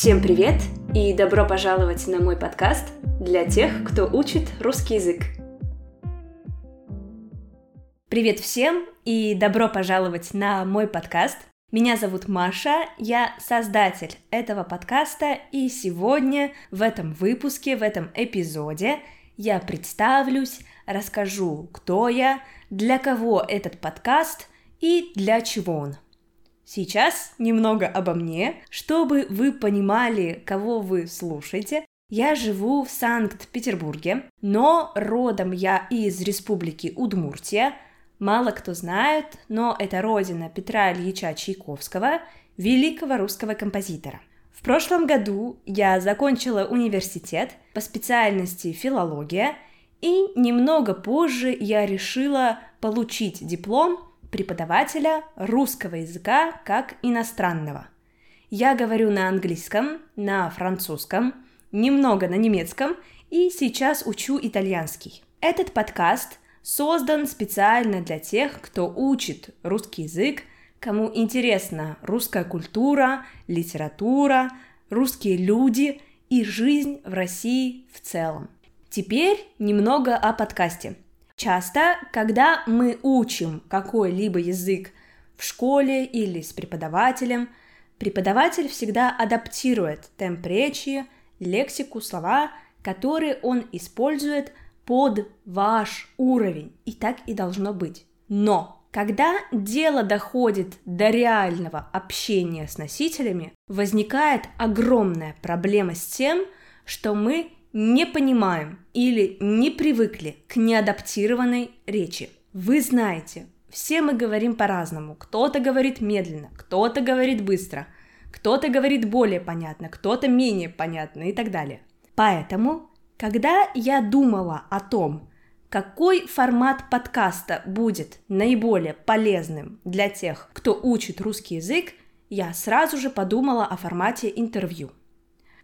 Всем привет и добро пожаловать на мой подкаст для тех, кто учит русский язык. Привет всем и добро пожаловать на мой подкаст. Меня зовут Маша, я создатель этого подкаста, и сегодня в этом выпуске, в этом эпизоде я представлюсь, расскажу, кто я, для кого этот подкаст и для чего он. Сейчас немного обо мне, чтобы вы понимали, кого вы слушаете. Я живу в Санкт-Петербурге, но родом я из республики Удмуртия. Мало кто знает, но это родина Петра Ильича Чайковского, великого русского композитора. В прошлом году я закончила университет по специальности филология, и немного позже я решила получить диплом преподавателя русского языка как иностранного. Я говорю на английском, на французском, немного на немецком и сейчас учу итальянский. Этот подкаст создан специально для тех, кто учит русский язык, кому интересна русская культура, литература, русские люди и жизнь в России в целом. Теперь немного о подкасте – Часто, когда мы учим какой-либо язык в школе или с преподавателем, преподаватель всегда адаптирует темп речи, лексику, слова, которые он использует под ваш уровень. И так и должно быть. Но когда дело доходит до реального общения с носителями, возникает огромная проблема с тем, что мы не понимаем или не привыкли к неадаптированной речи. Вы знаете, все мы говорим по-разному. Кто-то говорит медленно, кто-то говорит быстро, кто-то говорит более понятно, кто-то менее понятно и так далее. Поэтому, когда я думала о том, какой формат подкаста будет наиболее полезным для тех, кто учит русский язык, я сразу же подумала о формате интервью.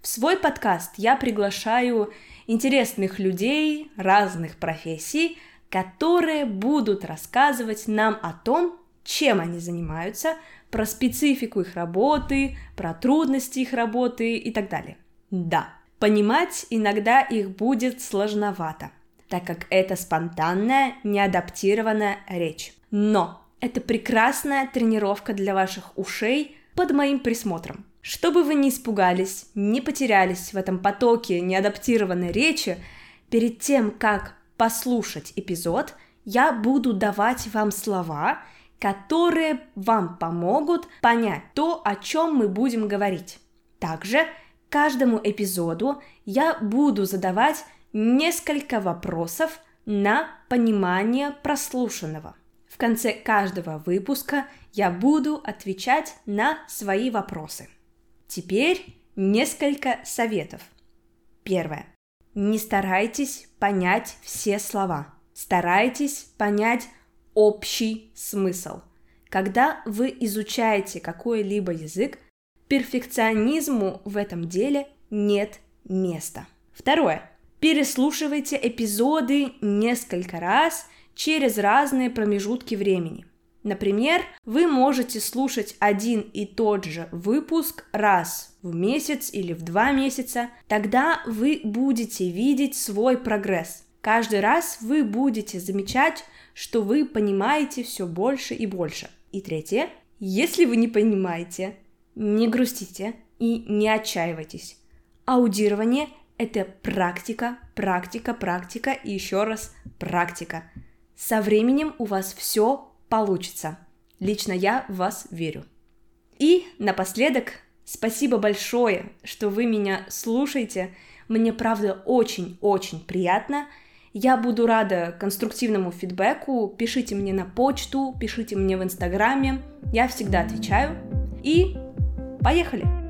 В свой подкаст я приглашаю интересных людей разных профессий, которые будут рассказывать нам о том, чем они занимаются, про специфику их работы, про трудности их работы и так далее. Да, понимать иногда их будет сложновато, так как это спонтанная, неадаптированная речь. Но это прекрасная тренировка для ваших ушей под моим присмотром. Чтобы вы не испугались, не потерялись в этом потоке неадаптированной речи, перед тем, как послушать эпизод, я буду давать вам слова, которые вам помогут понять то, о чем мы будем говорить. Также каждому эпизоду я буду задавать несколько вопросов на понимание прослушанного. В конце каждого выпуска я буду отвечать на свои вопросы. Теперь несколько советов. Первое. Не старайтесь понять все слова. Старайтесь понять общий смысл. Когда вы изучаете какой-либо язык, перфекционизму в этом деле нет места. Второе. Переслушивайте эпизоды несколько раз через разные промежутки времени – Например, вы можете слушать один и тот же выпуск раз в месяц или в два месяца. Тогда вы будете видеть свой прогресс. Каждый раз вы будете замечать, что вы понимаете все больше и больше. И третье, если вы не понимаете, не грустите и не отчаивайтесь. Аудирование – это практика, практика, практика и еще раз практика. Со временем у вас все получится. Лично я в вас верю. И напоследок, спасибо большое, что вы меня слушаете. Мне правда очень-очень приятно. Я буду рада конструктивному фидбэку. Пишите мне на почту, пишите мне в инстаграме. Я всегда отвечаю. И поехали!